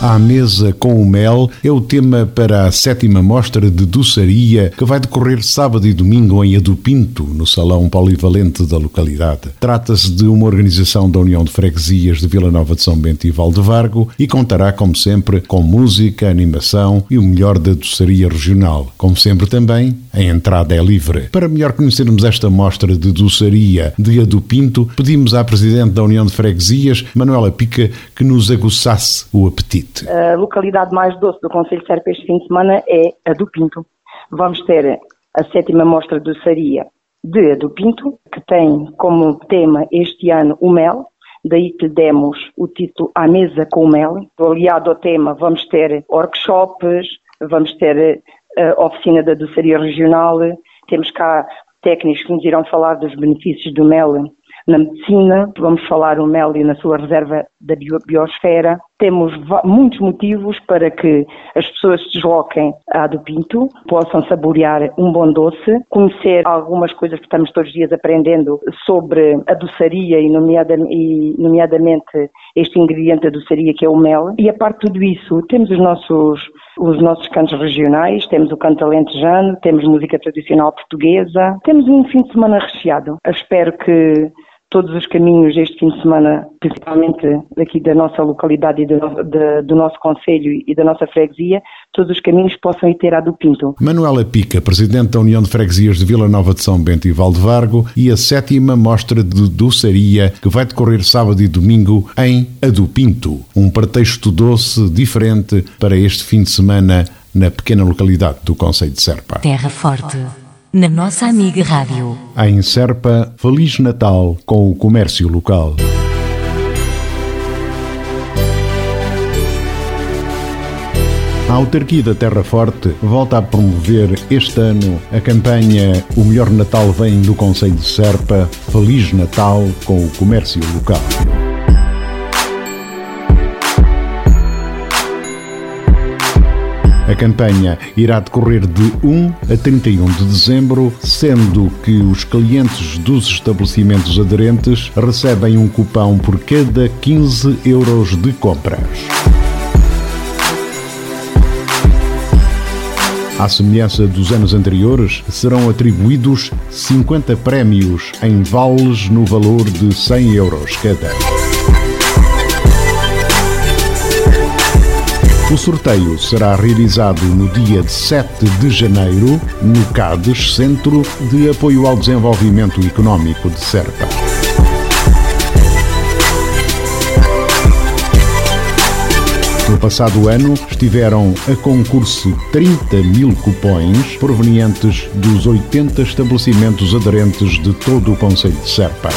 À mesa com o mel é o tema para a sétima mostra de doçaria que vai decorrer sábado e domingo em Adupinto, no Salão Polivalente da localidade. Trata-se de uma organização da União de Freguesias de Vila Nova de São Bento e Valdevargo e contará, como sempre, com música, animação e o melhor da doçaria regional. Como sempre também, a entrada é livre. Para melhor conhecermos esta mostra de doçaria de Adupinto, pedimos à Presidente da União de Freguesias, Manuela Pica, que nos aguçasse o apetite. A localidade mais doce do Conselho de Serpa este fim de semana é a do Pinto. Vamos ter a sétima mostra de doçaria de a do Pinto, que tem como tema este ano o mel, daí que demos o título À Mesa com o Mel. Aliado ao tema, vamos ter workshops, vamos ter a eh, oficina da doçaria regional, temos cá técnicos que nos irão falar dos benefícios do mel na medicina, vamos falar o mel e na sua reserva da biosfera. Temos muitos motivos para que as pessoas se desloquem à do Pinto, possam saborear um bom doce, conhecer algumas coisas que estamos todos os dias aprendendo sobre a doçaria e, nomeadamente este ingrediente da doçaria que é o mel. E a parte de tudo isso, temos os nossos os nossos cantos regionais, temos o canto alentejano, temos música tradicional portuguesa, temos um fim de semana recheado. Eu espero que todos os caminhos este fim de semana, principalmente daqui da nossa localidade e do, de, do nosso Conselho e da nossa freguesia, todos os caminhos possam ir ter a do Pinto. Manuela Pica, Presidente da União de Freguesias de Vila Nova de São Bento e Valdevargo e a sétima mostra de doçaria que vai decorrer sábado e domingo em Ado Pinto, um pretexto doce diferente para este fim de semana na pequena localidade do Conselho de Serpa. Terra Forte na nossa amiga Rádio. Em Serpa, Feliz Natal com o comércio local. A autarquia da Terra Forte volta a promover este ano a campanha O Melhor Natal vem do Conselho de Serpa, Feliz Natal com o comércio local. A campanha irá decorrer de 1 a 31 de dezembro, sendo que os clientes dos estabelecimentos aderentes recebem um cupão por cada 15 euros de compras. À semelhança dos anos anteriores, serão atribuídos 50 prémios em vales no valor de 100 euros cada. O sorteio será realizado no dia 7 de janeiro no CADES, Centro de Apoio ao Desenvolvimento Económico de Serpa. No passado ano estiveram a concurso 30 mil cupões provenientes dos 80 estabelecimentos aderentes de todo o Conselho de Serpa.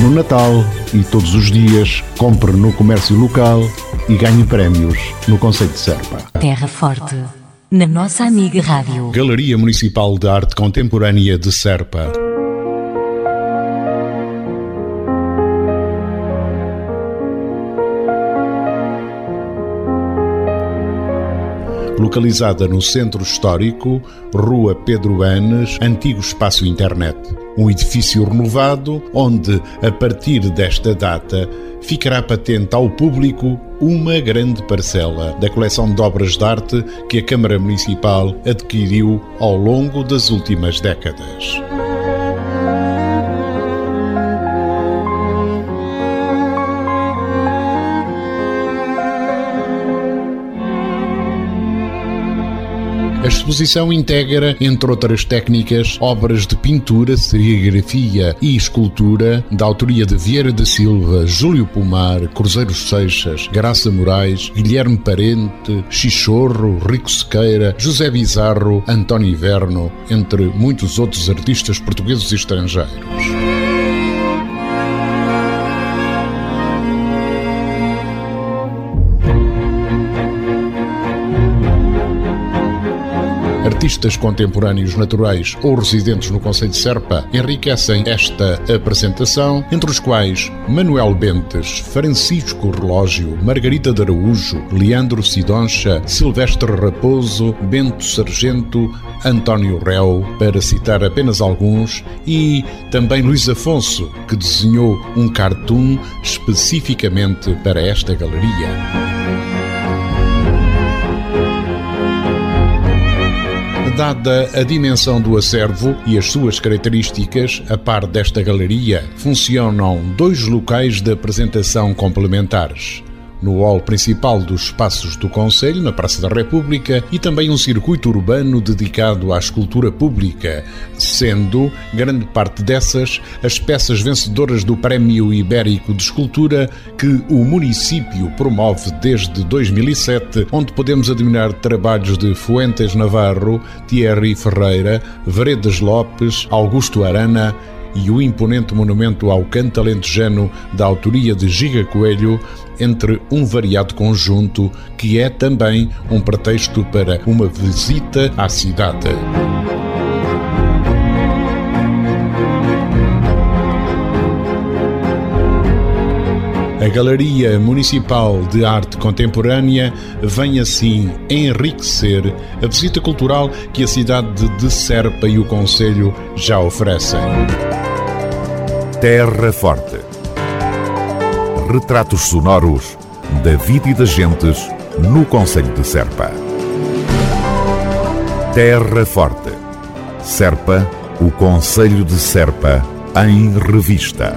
No Natal e todos os dias, compre no comércio local e ganhe prémios no Conceito de Serpa. Terra Forte, na nossa amiga Rádio. Galeria Municipal de Arte Contemporânea de Serpa. Localizada no centro histórico, Rua Pedro Anes, antigo espaço internet. Um edifício renovado onde, a partir desta data, ficará patente ao público uma grande parcela da coleção de obras de arte que a Câmara Municipal adquiriu ao longo das últimas décadas. Exposição integra, entre outras técnicas, obras de pintura, serigrafia e escultura da autoria de Vieira da Silva, Júlio Pomar, Cruzeiros Seixas, Graça Moraes, Guilherme Parente, Chichorro, Rico Sequeira, José Bizarro, António Inverno, entre muitos outros artistas portugueses e estrangeiros. Artistas contemporâneos naturais ou residentes no Conselho de Serpa enriquecem esta apresentação, entre os quais Manuel Bentes, Francisco Relógio, Margarita de Araújo, Leandro Sidoncha, Silvestre Raposo, Bento Sargento, António Réu, para citar apenas alguns, e também Luís Afonso, que desenhou um cartoon especificamente para esta galeria. Dada a dimensão do acervo e as suas características, a par desta galeria, funcionam dois locais de apresentação complementares no hall principal dos espaços do Conselho, na Praça da República, e também um circuito urbano dedicado à escultura pública, sendo grande parte dessas as peças vencedoras do Prémio Ibérico de Escultura que o município promove desde 2007, onde podemos admirar trabalhos de Fuentes Navarro, Thierry Ferreira, Veredas Lopes, Augusto Arana, e o imponente monumento ao canto alentejano da autoria de Giga Coelho, entre um variado conjunto que é também um pretexto para uma visita à cidade. A Galeria Municipal de Arte Contemporânea vem assim enriquecer a visita cultural que a cidade de Serpa e o Conselho já oferecem. Terra Forte. Retratos sonoros da vida e das gentes no Conselho de Serpa. Terra Forte. Serpa, o Conselho de Serpa, em revista.